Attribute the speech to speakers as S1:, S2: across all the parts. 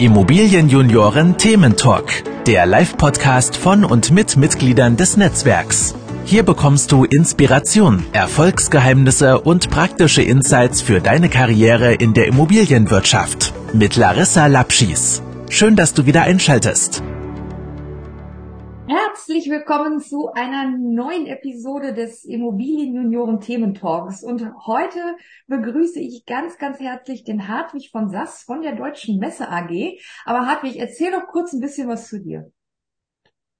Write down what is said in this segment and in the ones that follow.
S1: Immobilienjunioren Thementalk, der Live-Podcast von und mit Mitgliedern des Netzwerks. Hier bekommst du Inspiration, Erfolgsgeheimnisse und praktische Insights für deine Karriere in der Immobilienwirtschaft mit Larissa Lapschis. Schön, dass du wieder einschaltest.
S2: Herzlich willkommen zu einer neuen Episode des Immobilienjunioren Thementalks. Und heute begrüße ich ganz, ganz herzlich den Hartwig von Sass von der Deutschen Messe AG. Aber Hartwig, erzähl doch kurz ein bisschen was zu dir.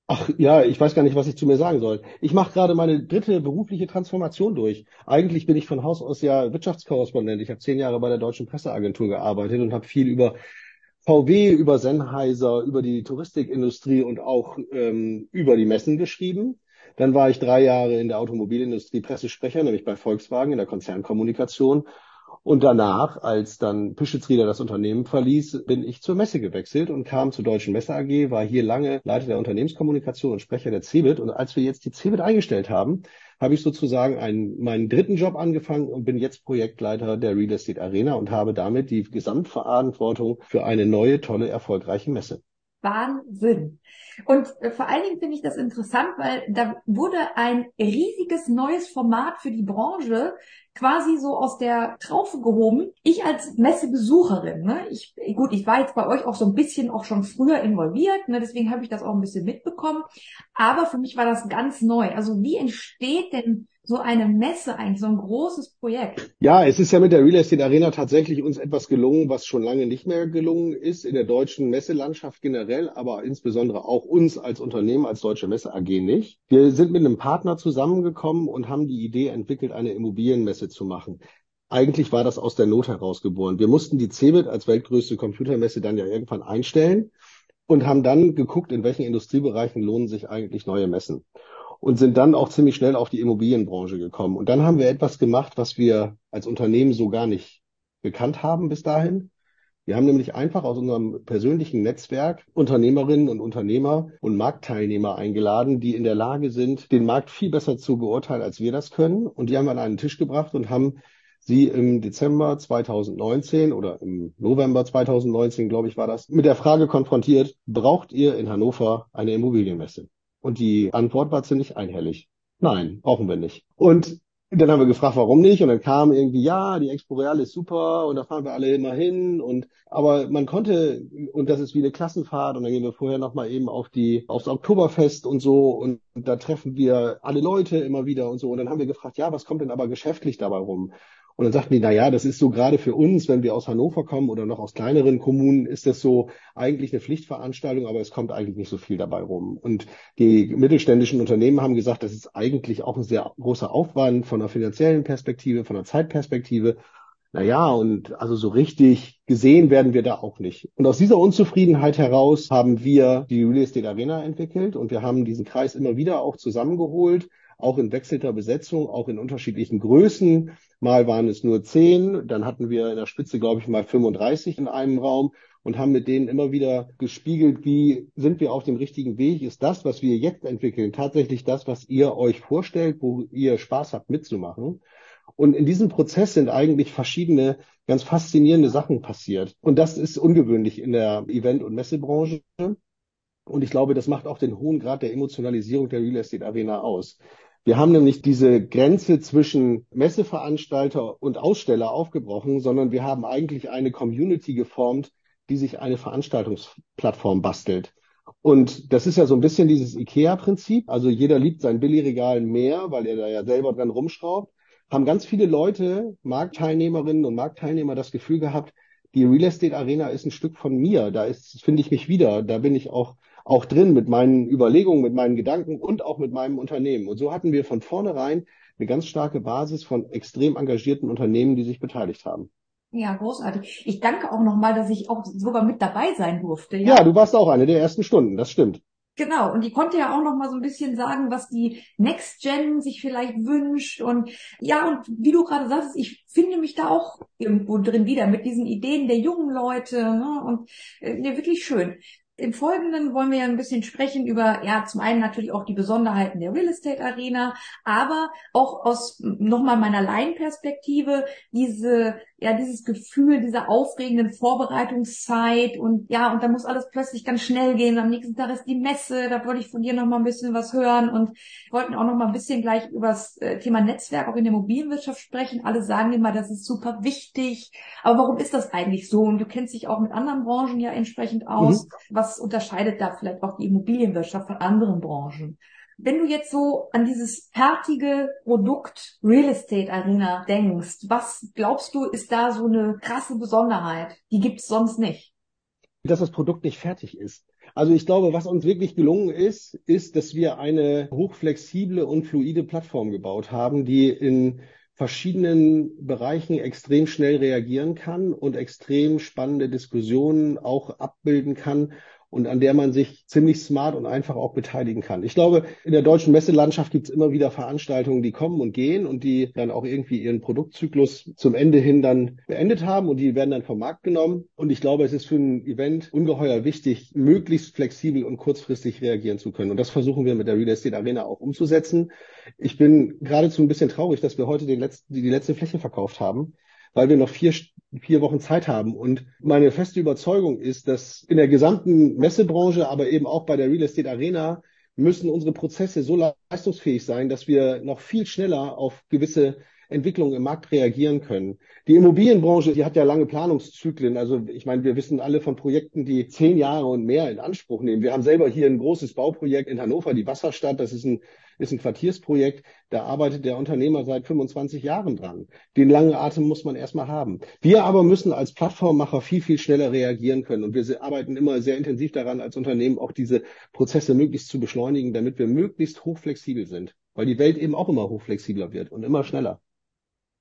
S3: Ach ja, ich weiß gar nicht, was ich zu mir sagen soll. Ich mache gerade meine dritte berufliche Transformation durch. Eigentlich bin ich von Haus aus ja Wirtschaftskorrespondent. Ich habe zehn Jahre bei der Deutschen Presseagentur gearbeitet und habe viel über VW, über Sennheiser, über die Touristikindustrie und auch ähm, über die Messen geschrieben. Dann war ich drei Jahre in der Automobilindustrie Pressesprecher, nämlich bei Volkswagen in der Konzernkommunikation. Und danach, als dann Pischetsrieder das Unternehmen verließ, bin ich zur Messe gewechselt und kam zur Deutschen Messe AG, war hier lange Leiter der Unternehmenskommunikation und Sprecher der CeBIT. Und als wir jetzt die CeBIT eingestellt haben, habe ich sozusagen einen, meinen dritten Job angefangen und bin jetzt Projektleiter der Real Estate Arena und habe damit die Gesamtverantwortung für eine neue, tolle, erfolgreiche Messe.
S2: Wahnsinn. Und äh, vor allen Dingen finde ich das interessant, weil da wurde ein riesiges neues Format für die Branche quasi so aus der Traufe gehoben. Ich als Messebesucherin, ne, ich, gut, ich war jetzt bei euch auch so ein bisschen auch schon früher involviert, ne, deswegen habe ich das auch ein bisschen mitbekommen. Aber für mich war das ganz neu. Also wie entsteht denn so eine Messe eigentlich, so ein großes Projekt?
S3: Ja, es ist ja mit der Real Estate Arena tatsächlich uns etwas gelungen, was schon lange nicht mehr gelungen ist in der deutschen Messelandschaft generell, aber insbesondere auch uns als Unternehmen, als Deutsche Messe AG nicht. Wir sind mit einem Partner zusammengekommen und haben die Idee entwickelt, eine Immobilienmesse zu machen. Eigentlich war das aus der Not herausgeboren. Wir mussten die CeBIT als weltgrößte Computermesse dann ja irgendwann einstellen und haben dann geguckt, in welchen Industriebereichen lohnen sich eigentlich neue Messen und sind dann auch ziemlich schnell auf die Immobilienbranche gekommen. Und dann haben wir etwas gemacht, was wir als Unternehmen so gar nicht gekannt haben bis dahin. Wir haben nämlich einfach aus unserem persönlichen Netzwerk Unternehmerinnen und Unternehmer und Marktteilnehmer eingeladen, die in der Lage sind, den Markt viel besser zu beurteilen, als wir das können. Und die haben wir an einen Tisch gebracht und haben sie im Dezember 2019 oder im November 2019, glaube ich, war das, mit der Frage konfrontiert, braucht ihr in Hannover eine Immobilienmesse? Und die Antwort war ziemlich einhellig. Nein, brauchen wir nicht. Und dann haben wir gefragt, warum nicht? Und dann kam irgendwie, ja, die Expo Real ist super und da fahren wir alle immer hin. Und aber man konnte, und das ist wie eine Klassenfahrt, und dann gehen wir vorher nochmal eben auf die, aufs Oktoberfest und so, und da treffen wir alle Leute immer wieder und so. Und dann haben wir gefragt, ja, was kommt denn aber geschäftlich dabei rum? Und dann sagten die, na ja, das ist so gerade für uns, wenn wir aus Hannover kommen oder noch aus kleineren Kommunen, ist das so eigentlich eine Pflichtveranstaltung, aber es kommt eigentlich nicht so viel dabei rum. Und die mittelständischen Unternehmen haben gesagt, das ist eigentlich auch ein sehr großer Aufwand von der finanziellen Perspektive, von der Zeitperspektive. Naja, und also so richtig gesehen werden wir da auch nicht. Und aus dieser Unzufriedenheit heraus haben wir die Real Estate Arena entwickelt und wir haben diesen Kreis immer wieder auch zusammengeholt auch in wechselter Besetzung, auch in unterschiedlichen Größen. Mal waren es nur zehn, dann hatten wir in der Spitze, glaube ich, mal 35 in einem Raum und haben mit denen immer wieder gespiegelt, wie sind wir auf dem richtigen Weg? Ist das, was wir jetzt entwickeln, tatsächlich das, was ihr euch vorstellt, wo ihr Spaß habt mitzumachen? Und in diesem Prozess sind eigentlich verschiedene ganz faszinierende Sachen passiert. Und das ist ungewöhnlich in der Event- und Messebranche. Und ich glaube, das macht auch den hohen Grad der Emotionalisierung der Real Estate Arena aus. Wir haben nämlich diese Grenze zwischen Messeveranstalter und Aussteller aufgebrochen, sondern wir haben eigentlich eine Community geformt, die sich eine Veranstaltungsplattform bastelt. Und das ist ja so ein bisschen dieses IKEA-Prinzip. Also jeder liebt sein Billigregal mehr, weil er da ja selber dran rumschraubt. Haben ganz viele Leute, Marktteilnehmerinnen und Marktteilnehmer das Gefühl gehabt, die Real Estate Arena ist ein Stück von mir. Da finde ich mich wieder. Da bin ich auch auch drin mit meinen Überlegungen, mit meinen Gedanken und auch mit meinem Unternehmen. Und so hatten wir von vornherein eine ganz starke Basis von extrem engagierten Unternehmen, die sich beteiligt haben.
S2: Ja, großartig. Ich danke auch nochmal, dass ich auch sogar mit dabei sein durfte.
S3: Ja? ja, du warst auch eine der ersten Stunden, das stimmt.
S2: Genau, und die konnte ja auch noch mal so ein bisschen sagen, was die Next Gen sich vielleicht wünscht und ja, und wie du gerade sagst, ich finde mich da auch irgendwo drin wieder mit diesen Ideen der jungen Leute ne? und äh, ja, wirklich schön. Im Folgenden wollen wir ja ein bisschen sprechen über, ja, zum einen natürlich auch die Besonderheiten der Real Estate Arena, aber auch aus nochmal meiner Laienperspektive diese, ja, dieses Gefühl dieser aufregenden Vorbereitungszeit und ja, und da muss alles plötzlich ganz schnell gehen. Am nächsten Tag ist die Messe, da wollte ich von dir nochmal ein bisschen was hören und wollten auch nochmal ein bisschen gleich über das äh, Thema Netzwerk auch in der Immobilienwirtschaft sprechen. Alle sagen immer, das ist super wichtig. Aber warum ist das eigentlich so? Und du kennst dich auch mit anderen Branchen ja entsprechend aus. Mhm. Was unterscheidet da vielleicht auch die Immobilienwirtschaft von anderen Branchen? Wenn du jetzt so an dieses fertige Produkt Real Estate Arena denkst, was glaubst du, ist da so eine krasse Besonderheit? Die gibt's sonst nicht.
S3: Dass das Produkt nicht fertig ist. Also ich glaube, was uns wirklich gelungen ist, ist, dass wir eine hochflexible und fluide Plattform gebaut haben, die in verschiedenen Bereichen extrem schnell reagieren kann und extrem spannende Diskussionen auch abbilden kann und an der man sich ziemlich smart und einfach auch beteiligen kann. Ich glaube, in der deutschen Messelandschaft gibt es immer wieder Veranstaltungen, die kommen und gehen und die dann auch irgendwie ihren Produktzyklus zum Ende hin dann beendet haben und die werden dann vom Markt genommen. Und ich glaube, es ist für ein Event ungeheuer wichtig, möglichst flexibel und kurzfristig reagieren zu können. Und das versuchen wir mit der Real Estate Arena auch umzusetzen. Ich bin geradezu ein bisschen traurig, dass wir heute den letzten, die, letzte Fläche verkauft haben weil wir noch vier, vier Wochen Zeit haben. Und meine feste Überzeugung ist, dass in der gesamten Messebranche, aber eben auch bei der Real Estate Arena, müssen unsere Prozesse so leistungsfähig sein, dass wir noch viel schneller auf gewisse Entwicklungen im Markt reagieren können. Die Immobilienbranche, die hat ja lange Planungszyklen. Also ich meine, wir wissen alle von Projekten, die zehn Jahre und mehr in Anspruch nehmen. Wir haben selber hier ein großes Bauprojekt in Hannover, die Wasserstadt. Das ist ein, ist ein Quartiersprojekt. Da arbeitet der Unternehmer seit 25 Jahren dran. Den langen Atem muss man erstmal haben. Wir aber müssen als Plattformmacher viel, viel schneller reagieren können. Und wir arbeiten immer sehr intensiv daran, als Unternehmen auch diese Prozesse möglichst zu beschleunigen, damit wir möglichst hochflexibel sind. Weil die Welt eben auch immer hochflexibler wird und immer schneller.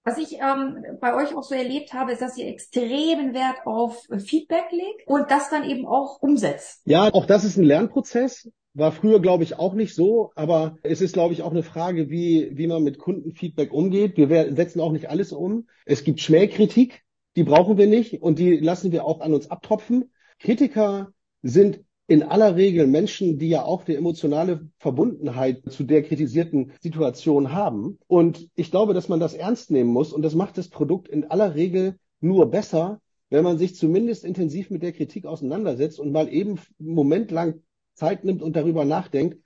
S2: Was ich ähm, bei euch auch so erlebt habe, ist, dass ihr extremen Wert auf Feedback legt und das dann eben auch umsetzt.
S3: Ja, auch das ist ein Lernprozess. War früher, glaube ich, auch nicht so, aber es ist, glaube ich, auch eine Frage, wie, wie man mit Kundenfeedback umgeht. Wir setzen auch nicht alles um. Es gibt Schmähkritik, die brauchen wir nicht und die lassen wir auch an uns abtropfen. Kritiker sind in aller Regel Menschen, die ja auch eine emotionale Verbundenheit zu der kritisierten Situation haben. Und ich glaube, dass man das ernst nehmen muss. Und das macht das Produkt in aller Regel nur besser, wenn man sich zumindest intensiv mit der Kritik auseinandersetzt und mal eben einen Moment lang Zeit nimmt und darüber nachdenkt,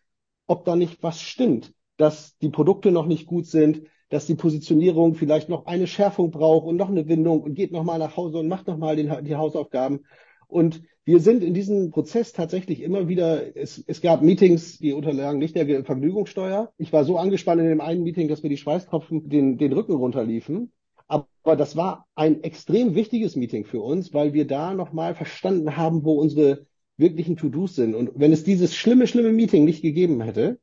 S3: ob da nicht was stimmt, dass die Produkte noch nicht gut sind, dass die Positionierung vielleicht noch eine Schärfung braucht und noch eine Windung und geht nochmal nach Hause und macht nochmal die Hausaufgaben. Und wir sind in diesem Prozess tatsächlich immer wieder, es, es gab Meetings, die unterlagen nicht der Vergnügungssteuer. Ich war so angespannt in dem einen Meeting, dass mir die Schweißtropfen den, den Rücken runterliefen. Aber das war ein extrem wichtiges Meeting für uns, weil wir da nochmal verstanden haben, wo unsere wirklichen To-Dos sind. Und wenn es dieses schlimme, schlimme Meeting nicht gegeben hätte,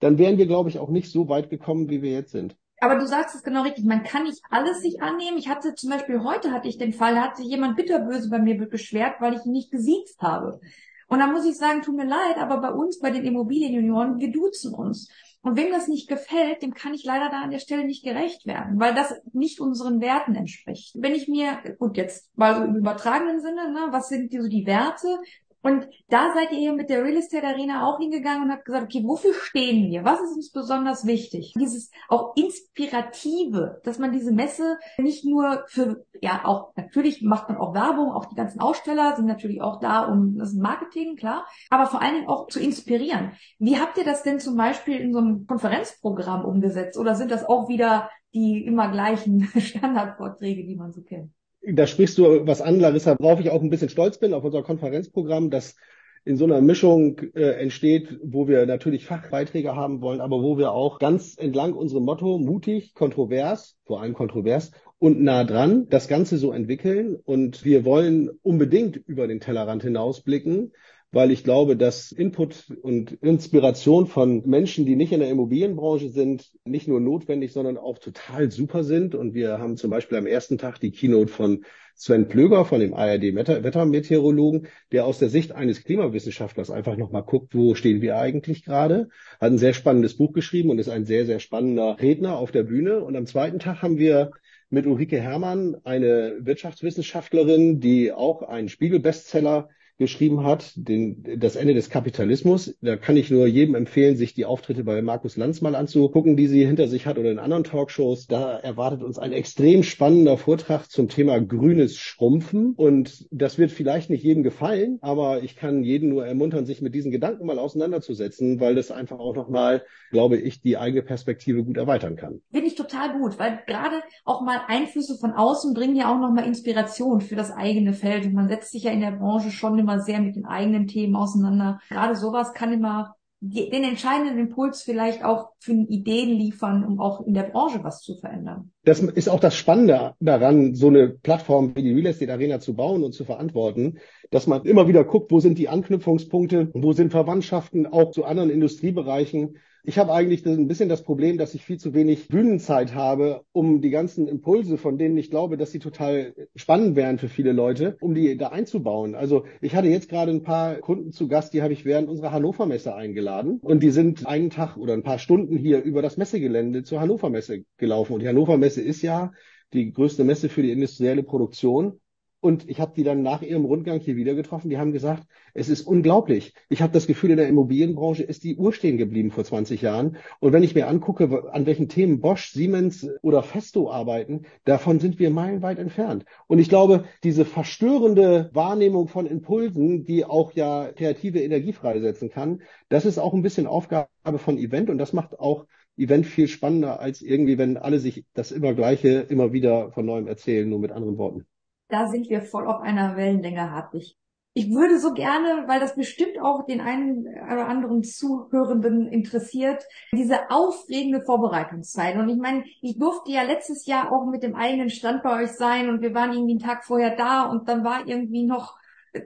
S3: dann wären wir, glaube ich, auch nicht so weit gekommen, wie wir jetzt sind.
S2: Aber du sagst es genau richtig, man kann nicht alles sich annehmen. Ich hatte zum Beispiel heute hatte ich den Fall, da hat sich jemand bitterböse bei mir beschwert, weil ich ihn nicht gesiezt habe. Und da muss ich sagen, tut mir leid, aber bei uns, bei den Immobilienjunioren, wir duzen uns. Und wem das nicht gefällt, dem kann ich leider da an der Stelle nicht gerecht werden, weil das nicht unseren Werten entspricht. Wenn ich mir, gut, jetzt mal so im übertragenen Sinne, ne, was sind die, so die Werte? Und da seid ihr mit der Real Estate Arena auch hingegangen und habt gesagt, okay, wofür stehen wir? Was ist uns besonders wichtig? Dieses auch Inspirative, dass man diese Messe nicht nur für, ja, auch natürlich macht man auch Werbung, auch die ganzen Aussteller sind natürlich auch da, um das Marketing, klar, aber vor allen Dingen auch zu inspirieren. Wie habt ihr das denn zum Beispiel in so einem Konferenzprogramm umgesetzt? Oder sind das auch wieder die immer gleichen Standardvorträge, die man so kennt?
S3: Da sprichst du was an, Larissa, worauf ich auch ein bisschen stolz bin auf unser Konferenzprogramm, das in so einer Mischung äh, entsteht, wo wir natürlich Fachbeiträge haben wollen, aber wo wir auch ganz entlang unserem Motto mutig, kontrovers, vor allem kontrovers und nah dran das Ganze so entwickeln. Und wir wollen unbedingt über den Tellerrand hinausblicken, weil ich glaube, dass Input und Inspiration von Menschen, die nicht in der Immobilienbranche sind, nicht nur notwendig, sondern auch total super sind. Und wir haben zum Beispiel am ersten Tag die Keynote von Sven Plöger von dem ARD Wettermeteorologen, der aus der Sicht eines Klimawissenschaftlers einfach nochmal guckt, wo stehen wir eigentlich gerade. Hat ein sehr spannendes Buch geschrieben und ist ein sehr, sehr spannender Redner auf der Bühne. Und am zweiten Tag haben wir mit Ulrike Herrmann eine Wirtschaftswissenschaftlerin, die auch einen Spiegel-Bestseller geschrieben hat, den, das Ende des Kapitalismus. Da kann ich nur jedem empfehlen, sich die Auftritte bei Markus Lanz mal anzugucken, die sie hinter sich hat oder in anderen Talkshows. Da erwartet uns ein extrem spannender Vortrag zum Thema grünes Schrumpfen. Und das wird vielleicht nicht jedem gefallen, aber ich kann jeden nur ermuntern, sich mit diesen Gedanken mal auseinanderzusetzen, weil das einfach auch nochmal, glaube ich, die eigene Perspektive gut erweitern kann.
S2: Finde ich total gut, weil gerade auch mal Einflüsse von außen bringen ja auch nochmal Inspiration für das eigene Feld. Und man setzt sich ja in der Branche schon immer sehr mit den eigenen Themen auseinander. Gerade sowas kann immer den entscheidenden Impuls vielleicht auch für Ideen liefern, um auch in der Branche was zu verändern.
S3: Das ist auch das Spannende daran, so eine Plattform wie die Real Estate Arena zu bauen und zu verantworten, dass man immer wieder guckt, wo sind die Anknüpfungspunkte, wo sind Verwandtschaften auch zu anderen Industriebereichen ich habe eigentlich ein bisschen das Problem, dass ich viel zu wenig Bühnenzeit habe, um die ganzen Impulse, von denen ich glaube, dass sie total spannend wären für viele Leute, um die da einzubauen. Also ich hatte jetzt gerade ein paar Kunden zu Gast, die habe ich während unserer Hannover Messe eingeladen und die sind einen Tag oder ein paar Stunden hier über das Messegelände zur Hannover Messe gelaufen. Und die Hannover Messe ist ja die größte Messe für die industrielle Produktion. Und ich habe die dann nach ihrem Rundgang hier wieder getroffen. Die haben gesagt, es ist unglaublich. Ich habe das Gefühl, in der Immobilienbranche ist die Uhr stehen geblieben vor 20 Jahren. Und wenn ich mir angucke, an welchen Themen Bosch, Siemens oder Festo arbeiten, davon sind wir meilenweit entfernt. Und ich glaube, diese verstörende Wahrnehmung von Impulsen, die auch ja kreative Energie freisetzen kann, das ist auch ein bisschen Aufgabe von Event und das macht auch Event viel spannender als irgendwie, wenn alle sich das immer Gleiche immer wieder von neuem erzählen, nur mit anderen Worten
S2: da sind wir voll auf einer Wellenlänge, Hartwig. Ich würde so gerne, weil das bestimmt auch den einen oder anderen Zuhörenden interessiert, diese aufregende Vorbereitungszeit. Und ich meine, ich durfte ja letztes Jahr auch mit dem eigenen Stand bei euch sein und wir waren irgendwie einen Tag vorher da und dann war irgendwie noch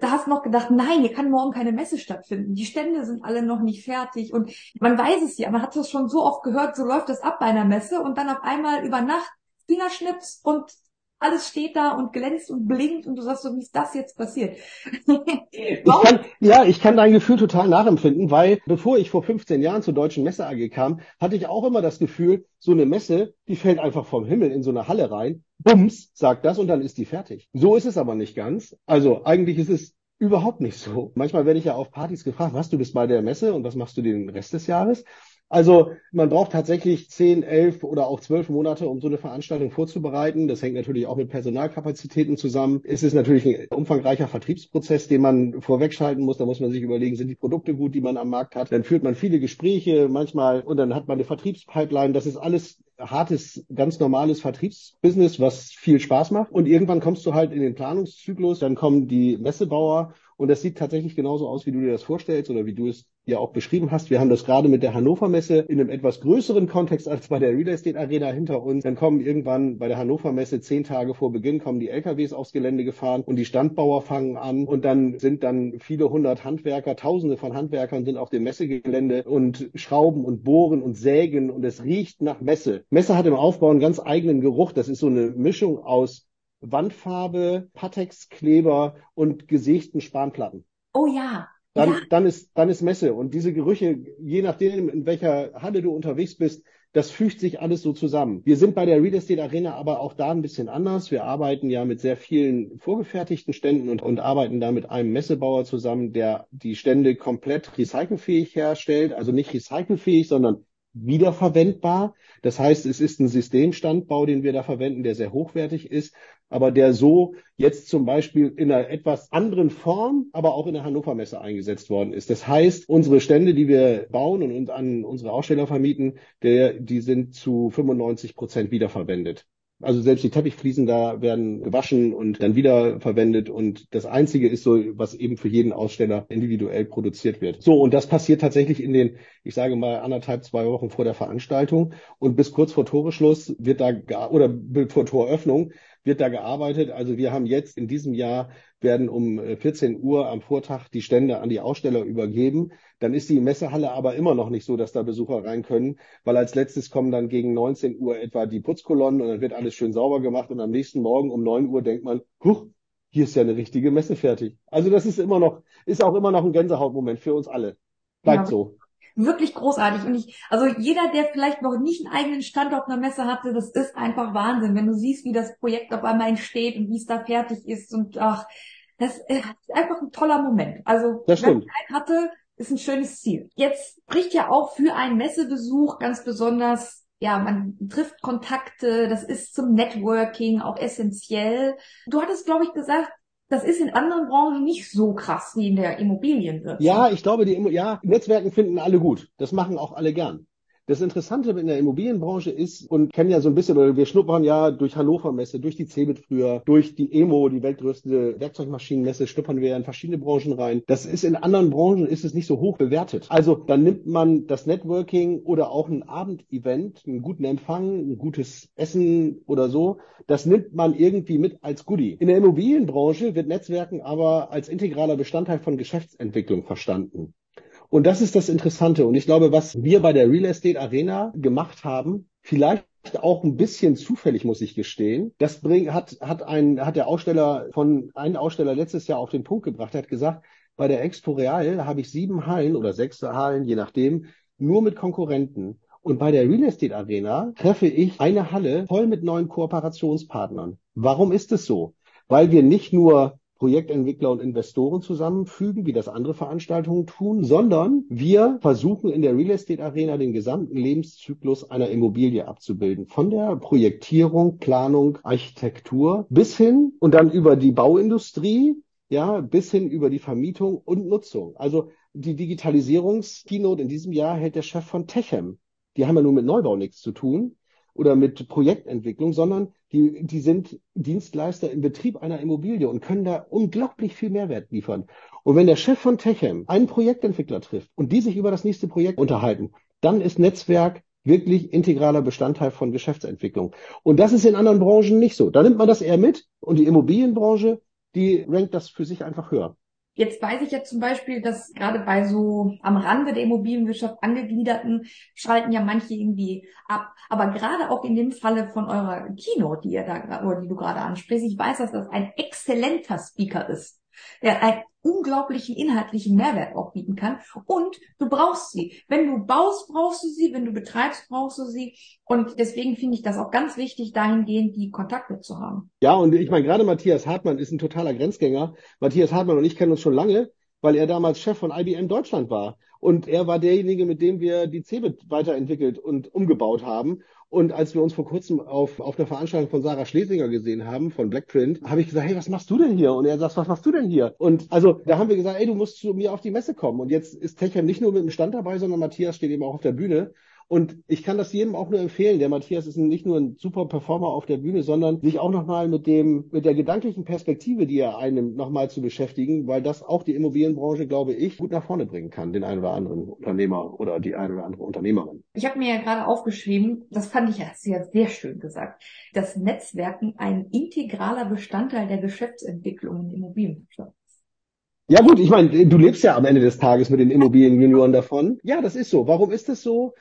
S2: da hast du noch gedacht, nein, hier kann morgen keine Messe stattfinden. Die Stände sind alle noch nicht fertig und man weiß es ja, man hat das schon so oft gehört, so läuft das ab bei einer Messe und dann auf einmal über Nacht Fingerschnips und alles steht da und glänzt und blinkt und du sagst so, wie ist das jetzt passiert?
S3: ich kann, ja, ich kann dein Gefühl total nachempfinden, weil bevor ich vor 15 Jahren zur Deutschen Messe AG kam, hatte ich auch immer das Gefühl, so eine Messe, die fällt einfach vom Himmel in so eine Halle rein, bums, sagt das und dann ist die fertig. So ist es aber nicht ganz. Also eigentlich ist es überhaupt nicht so. Manchmal werde ich ja auf Partys gefragt, was, du bist bei der Messe und was machst du den Rest des Jahres? Also man braucht tatsächlich zehn, elf oder auch zwölf Monate, um so eine Veranstaltung vorzubereiten. Das hängt natürlich auch mit Personalkapazitäten zusammen. Es ist natürlich ein umfangreicher Vertriebsprozess, den man vorwegschalten muss. Da muss man sich überlegen, sind die Produkte gut, die man am Markt hat. Dann führt man viele Gespräche manchmal und dann hat man eine Vertriebspipeline. Das ist alles hartes, ganz normales Vertriebsbusiness, was viel Spaß macht. Und irgendwann kommst du halt in den Planungszyklus, dann kommen die Messebauer und das sieht tatsächlich genauso aus, wie du dir das vorstellst oder wie du es ja auch beschrieben hast. Wir haben das gerade mit der Hannover Messe in einem etwas größeren Kontext als bei der Real Estate Arena hinter uns. Dann kommen irgendwann bei der Hannover Messe zehn Tage vor Beginn kommen die LKWs aufs Gelände gefahren und die Standbauer fangen an und dann sind dann viele hundert Handwerker, tausende von Handwerkern sind auf dem Messegelände und schrauben und bohren und sägen und es riecht nach Messe. Messe hat im Aufbau einen ganz eigenen Geruch. Das ist so eine Mischung aus Wandfarbe, Patexkleber und gesägten Spanplatten.
S2: Oh ja.
S3: Dann,
S2: ja.
S3: dann ist, dann ist Messe. Und diese Gerüche, je nachdem, in welcher Halle du unterwegs bist, das fügt sich alles so zusammen. Wir sind bei der Real Estate Arena aber auch da ein bisschen anders. Wir arbeiten ja mit sehr vielen vorgefertigten Ständen und, und arbeiten da mit einem Messebauer zusammen, der die Stände komplett recycelfähig herstellt. Also nicht recycelfähig, sondern wiederverwendbar. Das heißt, es ist ein Systemstandbau, den wir da verwenden, der sehr hochwertig ist, aber der so jetzt zum Beispiel in einer etwas anderen Form, aber auch in der Hannover Messe eingesetzt worden ist. Das heißt, unsere Stände, die wir bauen und an unsere Aussteller vermieten, der, die sind zu 95 Prozent wiederverwendet. Also selbst die Teppichfliesen da werden gewaschen und dann wieder verwendet und das einzige ist so, was eben für jeden Aussteller individuell produziert wird. So und das passiert tatsächlich in den, ich sage mal anderthalb zwei Wochen vor der Veranstaltung und bis kurz vor Toreschluss wird da oder vor Toröffnung wird da gearbeitet. Also wir haben jetzt in diesem Jahr werden um 14 äh, Uhr am Vortag die Stände an die Aussteller übergeben. Dann ist die Messehalle aber immer noch nicht so, dass da Besucher rein können, weil als letztes kommen dann gegen 19 Uhr etwa die Putzkolonnen und dann wird alles schön sauber gemacht und am nächsten Morgen um 9 Uhr denkt man, huch, hier ist ja eine richtige Messe fertig. Also das ist immer noch, ist auch immer noch ein Gänsehautmoment für uns alle. Bleibt ja. so
S2: wirklich großartig. Und ich, also jeder, der vielleicht noch nicht einen eigenen Standort einer Messe hatte, das ist einfach Wahnsinn, wenn du siehst, wie das Projekt auf einmal entsteht und wie es da fertig ist und ach, Das ist einfach ein toller Moment. Also,
S3: Das
S2: wenn man
S3: stimmt.
S2: Zeit hatte, ist ein schönes Ziel. Jetzt spricht ja auch für einen Messebesuch ganz besonders, ja, man trifft Kontakte, das ist zum Networking auch essentiell. Du hattest, glaube ich, gesagt, das ist in anderen Branchen nicht so krass wie in der Immobilienwirtschaft.
S3: Ja, ich glaube, die Immo ja, Netzwerken finden alle gut. Das machen auch alle gern. Das Interessante in der Immobilienbranche ist, und kennen ja so ein bisschen, oder wir schnuppern ja durch Hannover Messe, durch die CeBIT früher, durch die EMO, die weltgrößte Werkzeugmaschinenmesse, schnuppern wir in verschiedene Branchen rein. Das ist in anderen Branchen ist es nicht so hoch bewertet. Also dann nimmt man das Networking oder auch ein Abendevent, einen guten Empfang, ein gutes Essen oder so, das nimmt man irgendwie mit als Goodie. In der Immobilienbranche wird Netzwerken aber als integraler Bestandteil von Geschäftsentwicklung verstanden. Und das ist das Interessante. Und ich glaube, was wir bei der Real Estate Arena gemacht haben, vielleicht auch ein bisschen zufällig, muss ich gestehen. Das bringt, hat, hat ein, hat der Aussteller von, ein Aussteller letztes Jahr auf den Punkt gebracht. Er hat gesagt, bei der Expo Real habe ich sieben Hallen oder sechs Hallen, je nachdem, nur mit Konkurrenten. Und bei der Real Estate Arena treffe ich eine Halle voll mit neuen Kooperationspartnern. Warum ist es so? Weil wir nicht nur Projektentwickler und Investoren zusammenfügen, wie das andere Veranstaltungen tun, sondern wir versuchen in der Real Estate Arena den gesamten Lebenszyklus einer Immobilie abzubilden. Von der Projektierung, Planung, Architektur bis hin und dann über die Bauindustrie, ja, bis hin über die Vermietung und Nutzung. Also die Digitalisierungskeynote in diesem Jahr hält der Chef von Techem. Die haben ja nun mit Neubau nichts zu tun oder mit Projektentwicklung, sondern die, die sind Dienstleister im Betrieb einer Immobilie und können da unglaublich viel Mehrwert liefern. Und wenn der Chef von Techem einen Projektentwickler trifft und die sich über das nächste Projekt unterhalten, dann ist Netzwerk wirklich integraler Bestandteil von Geschäftsentwicklung. Und das ist in anderen Branchen nicht so. Da nimmt man das eher mit und die Immobilienbranche, die rankt das für sich einfach höher.
S2: Jetzt weiß ich ja zum Beispiel, dass gerade bei so am Rande der Immobilienwirtschaft angegliederten schalten ja manche irgendwie ab. Aber gerade auch in dem Falle von eurer Keynote, die ihr da oder die du gerade ansprichst, ich weiß, dass das ein exzellenter Speaker ist, der einen unglaublichen inhaltlichen Mehrwert auch bieten kann. Und du brauchst sie. Wenn du baust, brauchst du sie. Wenn du betreibst, brauchst du sie. Und deswegen finde ich das auch ganz wichtig, dahingehend die Kontakte zu haben.
S3: Ja, und ich meine, gerade Matthias Hartmann ist ein totaler Grenzgänger. Matthias Hartmann und ich kennen uns schon lange, weil er damals Chef von IBM Deutschland war. Und er war derjenige, mit dem wir die CeBIT weiterentwickelt und umgebaut haben. Und als wir uns vor kurzem auf, auf einer Veranstaltung von Sarah Schlesinger gesehen haben, von Blackprint, habe ich gesagt, hey, was machst du denn hier? Und er sagt, was machst du denn hier? Und also da haben wir gesagt, ey, du musst zu mir auf die Messe kommen. Und jetzt ist Techem nicht nur mit dem Stand dabei, sondern Matthias steht eben auch auf der Bühne. Und ich kann das jedem auch nur empfehlen. Der Matthias ist nicht nur ein super Performer auf der Bühne, sondern sich auch nochmal mit dem, mit der gedanklichen Perspektive, die er einnimmt, nochmal zu beschäftigen, weil das auch die Immobilienbranche, glaube ich, gut nach vorne bringen kann, den einen oder anderen Unternehmer oder die eine oder andere Unternehmerin.
S2: Ich habe mir ja gerade aufgeschrieben, das fand ich ja sehr, sehr schön gesagt, dass Netzwerken ein integraler Bestandteil der Geschäftsentwicklung in Immobilienwirtschaft
S3: Ja gut, ich meine, du lebst ja am Ende des Tages mit den Immobilienjunioren davon. Ja, das ist so. Warum ist das so?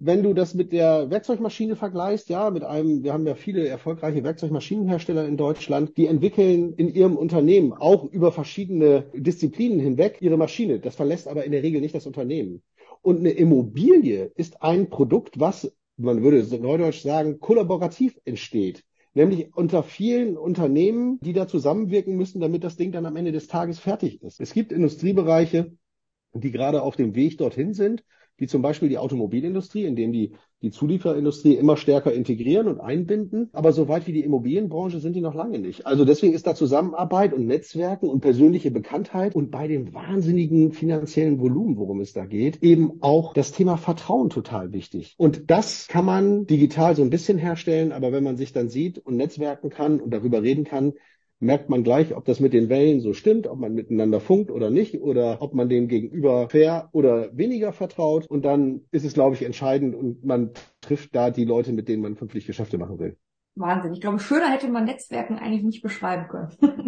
S3: Wenn du das mit der Werkzeugmaschine vergleichst, ja, mit einem, wir haben ja viele erfolgreiche Werkzeugmaschinenhersteller in Deutschland, die entwickeln in ihrem Unternehmen auch über verschiedene Disziplinen hinweg ihre Maschine. Das verlässt aber in der Regel nicht das Unternehmen. Und eine Immobilie ist ein Produkt, was, man würde neudeutsch sagen, kollaborativ entsteht. Nämlich unter vielen Unternehmen, die da zusammenwirken müssen, damit das Ding dann am Ende des Tages fertig ist. Es gibt Industriebereiche, die gerade auf dem Weg dorthin sind, wie zum Beispiel die Automobilindustrie, in denen die, die Zulieferindustrie immer stärker integrieren und einbinden. Aber so weit wie die Immobilienbranche sind die noch lange nicht. Also deswegen ist da Zusammenarbeit und Netzwerken und persönliche Bekanntheit und bei dem wahnsinnigen finanziellen Volumen, worum es da geht, eben auch das Thema Vertrauen total wichtig. Und das kann man digital so ein bisschen herstellen, aber wenn man sich dann sieht und netzwerken kann und darüber reden kann, merkt man gleich, ob das mit den Wellen so stimmt, ob man miteinander funkt oder nicht, oder ob man dem gegenüber fair oder weniger vertraut. Und dann ist es, glaube ich, entscheidend und man trifft da die Leute, mit denen man künftig Geschäfte machen will.
S2: Wahnsinn. Ich glaube, schöner hätte man Netzwerken eigentlich nicht beschreiben können.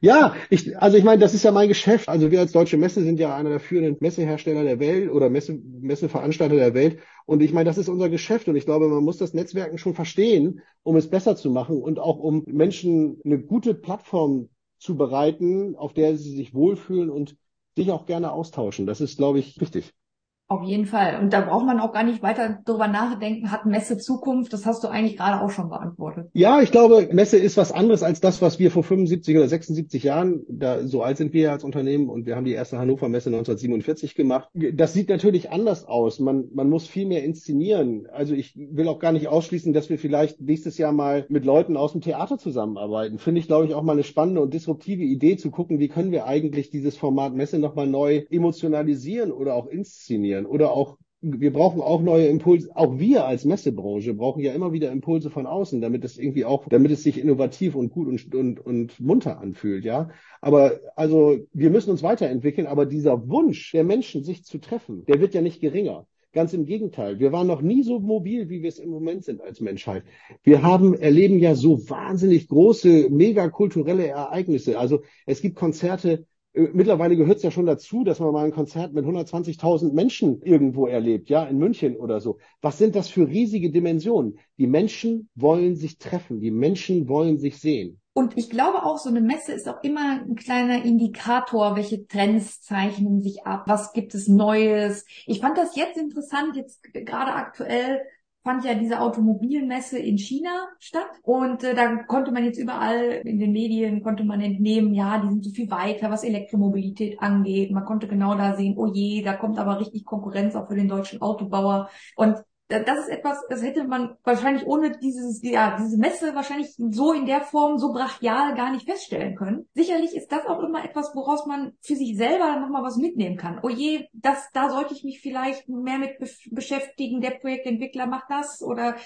S3: ja, ich, also ich meine, das ist ja mein Geschäft. Also wir als Deutsche Messe sind ja einer der führenden Messehersteller der Welt oder Messe, Messeveranstalter der Welt. Und ich meine, das ist unser Geschäft. Und ich glaube, man muss das Netzwerken schon verstehen, um es besser zu machen und auch um Menschen eine gute Plattform zu bereiten, auf der sie sich wohlfühlen und sich auch gerne austauschen. Das ist, glaube ich, wichtig.
S2: Auf jeden Fall. Und da braucht man auch gar nicht weiter drüber nachdenken, hat Messe Zukunft? Das hast du eigentlich gerade auch schon beantwortet.
S3: Ja, ich glaube, Messe ist was anderes als das, was wir vor 75 oder 76 Jahren, da, so alt sind wir als Unternehmen und wir haben die erste Hannover Messe 1947 gemacht. Das sieht natürlich anders aus. Man, man muss viel mehr inszenieren. Also ich will auch gar nicht ausschließen, dass wir vielleicht nächstes Jahr mal mit Leuten aus dem Theater zusammenarbeiten. Finde ich, glaube ich, auch mal eine spannende und disruptive Idee zu gucken, wie können wir eigentlich dieses Format Messe nochmal neu emotionalisieren oder auch inszenieren funktionieren oder auch wir brauchen auch neue Impulse. Auch wir als Messebranche brauchen ja immer wieder Impulse von außen, damit es irgendwie auch, damit es sich innovativ und gut und, und, und munter anfühlt, ja. Aber also wir müssen uns weiterentwickeln, aber dieser Wunsch der Menschen, sich zu treffen, der wird ja nicht geringer. Ganz im Gegenteil. Wir waren noch nie so mobil, wie wir es im Moment sind als Menschheit. Wir haben, erleben ja so wahnsinnig große, megakulturelle Ereignisse. Also es gibt Konzerte, mittlerweile gehört es ja schon dazu, dass man mal ein Konzert mit 120.000 Menschen irgendwo erlebt, ja, in München oder so. Was sind das für riesige Dimensionen? Die Menschen wollen sich treffen, die Menschen wollen sich sehen.
S2: Und ich glaube auch, so eine Messe ist auch immer ein kleiner Indikator, welche Trends zeichnen sich ab, was gibt es Neues. Ich fand das jetzt interessant, jetzt gerade aktuell fand ja diese Automobilmesse in China statt und äh, da konnte man jetzt überall in den Medien konnte man entnehmen, ja, die sind so viel weiter, was Elektromobilität angeht. Man konnte genau da sehen, oh je, da kommt aber richtig Konkurrenz auch für den deutschen Autobauer und das ist etwas, das hätte man wahrscheinlich ohne dieses, ja, diese Messe wahrscheinlich so in der Form, so brachial gar nicht feststellen können. Sicherlich ist das auch immer etwas, woraus man für sich selber nochmal was mitnehmen kann. Oh je, das, da sollte ich mich vielleicht mehr mit beschäftigen. Der Projektentwickler macht das oder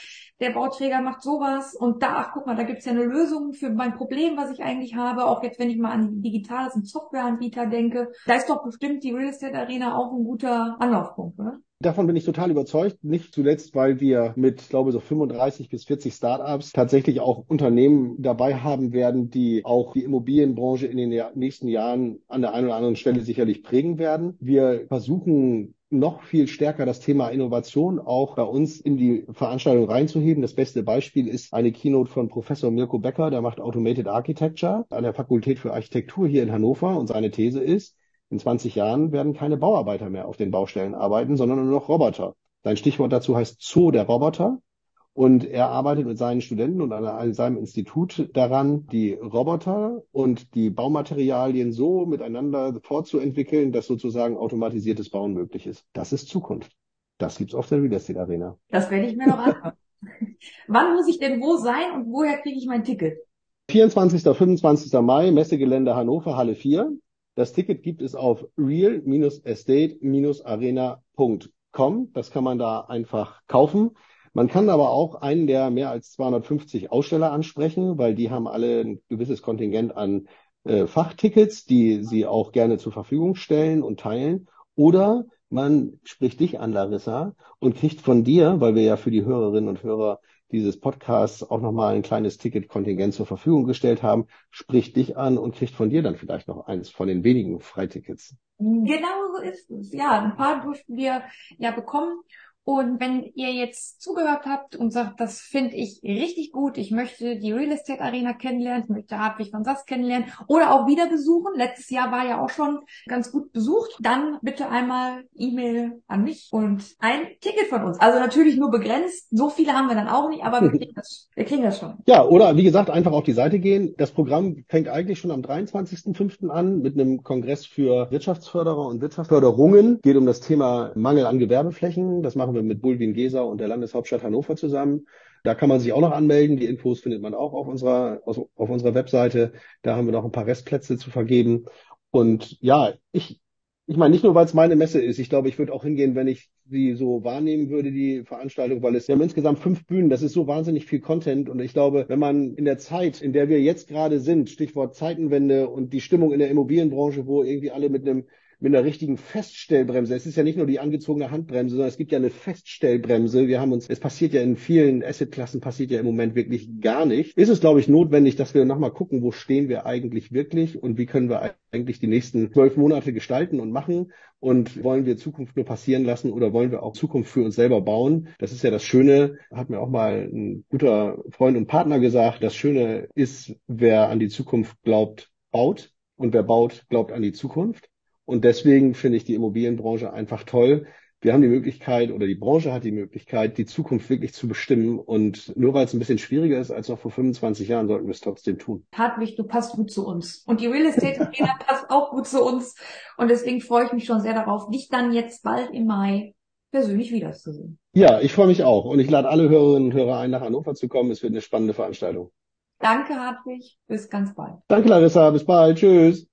S2: der Bauträger macht sowas. Und da, ach guck mal, da gibt's ja eine Lösung für mein Problem, was ich eigentlich habe. Auch jetzt, wenn ich mal an digitales und Softwareanbieter denke, da ist doch bestimmt die Real Estate Arena auch ein guter Anlaufpunkt, oder?
S3: Davon bin ich total überzeugt. Nicht zuletzt, weil wir mit, glaube so 35 bis 40 Startups tatsächlich auch Unternehmen dabei haben werden, die auch die Immobilienbranche in den nächsten Jahren an der einen oder anderen Stelle sicherlich prägen werden. Wir versuchen noch viel stärker das Thema Innovation auch bei uns in die Veranstaltung reinzuheben. Das beste Beispiel ist eine Keynote von Professor Mirko Becker, der macht Automated Architecture an der Fakultät für Architektur hier in Hannover und seine These ist, in 20 Jahren werden keine Bauarbeiter mehr auf den Baustellen arbeiten, sondern nur noch Roboter. Sein Stichwort dazu heißt Zoo der Roboter. Und er arbeitet mit seinen Studenten und an seinem Institut daran, die Roboter und die Baumaterialien so miteinander fortzuentwickeln, dass sozusagen automatisiertes Bauen möglich ist. Das ist Zukunft. Das gibt's auf der Real Estate Arena.
S2: Das werde ich mir noch anschauen. Wann muss ich denn wo sein und woher kriege ich mein Ticket?
S3: 24. 25. Mai, Messegelände Hannover, Halle 4. Das Ticket gibt es auf real-estate-arena.com. Das kann man da einfach kaufen. Man kann aber auch einen der mehr als 250 Aussteller ansprechen, weil die haben alle ein gewisses Kontingent an äh, Fachtickets, die sie auch gerne zur Verfügung stellen und teilen. Oder man spricht dich an, Larissa, und kriegt von dir, weil wir ja für die Hörerinnen und Hörer dieses Podcasts auch nochmal ein kleines Ticketkontingent zur Verfügung gestellt haben, spricht dich an und kriegt von dir dann vielleicht noch eins von den wenigen Freitickets.
S2: Genau so ist es. Ja, ein paar durften wir ja bekommen. Und wenn ihr jetzt zugehört habt und sagt, das finde ich richtig gut, ich möchte die Real Estate Arena kennenlernen, ich möchte Hartwig von Sass kennenlernen oder auch wieder besuchen, letztes Jahr war ja auch schon ganz gut besucht, dann bitte einmal E-Mail an mich und ein Ticket von uns. Also natürlich nur begrenzt, so viele haben wir dann auch nicht, aber wir kriegen das, wir kriegen das schon.
S3: Ja, oder wie gesagt, einfach auf die Seite gehen. Das Programm fängt eigentlich schon am 23.05. an mit einem Kongress für Wirtschaftsförderer und Wirtschaftsförderungen. Geht um das Thema Mangel an Gewerbeflächen. Das machen machen wir mit Bulwin Gesa und der Landeshauptstadt Hannover zusammen. Da kann man sich auch noch anmelden. Die Infos findet man auch auf unserer, auf unserer Webseite. Da haben wir noch ein paar Restplätze zu vergeben. Und ja, ich, ich meine, nicht nur, weil es meine Messe ist. Ich glaube, ich würde auch hingehen, wenn ich sie so wahrnehmen würde, die Veranstaltung, weil es, wir haben insgesamt fünf Bühnen. Das ist so wahnsinnig viel Content. Und ich glaube, wenn man in der Zeit, in der wir jetzt gerade sind, Stichwort Zeitenwende und die Stimmung in der Immobilienbranche, wo irgendwie alle mit einem mit einer richtigen Feststellbremse. Es ist ja nicht nur die angezogene Handbremse, sondern es gibt ja eine Feststellbremse. Wir haben uns, es passiert ja in vielen Assetklassen passiert ja im Moment wirklich gar nicht. Ist es, glaube ich, notwendig, dass wir nochmal gucken, wo stehen wir eigentlich wirklich und wie können wir eigentlich die nächsten zwölf Monate gestalten und machen und wollen wir Zukunft nur passieren lassen oder wollen wir auch Zukunft für uns selber bauen? Das ist ja das Schöne, hat mir auch mal ein guter Freund und Partner gesagt. Das Schöne ist, wer an die Zukunft glaubt, baut und wer baut, glaubt an die Zukunft. Und deswegen finde ich die Immobilienbranche einfach toll, wir haben die Möglichkeit oder die Branche hat die Möglichkeit, die Zukunft wirklich zu bestimmen. Und nur weil es ein bisschen schwieriger ist als noch vor 25 Jahren, sollten wir es trotzdem tun.
S2: Hartwig, du passt gut zu uns. Und die Real Estate Arena passt auch gut zu uns. Und deswegen freue ich mich schon sehr darauf, dich dann jetzt bald im Mai persönlich wiederzusehen.
S3: Ja, ich freue mich auch. Und ich lade alle Hörerinnen und Hörer ein, nach Hannover zu kommen. Es wird eine spannende Veranstaltung.
S2: Danke, Hartwig. Bis ganz bald.
S3: Danke, Larissa. Bis bald. Tschüss.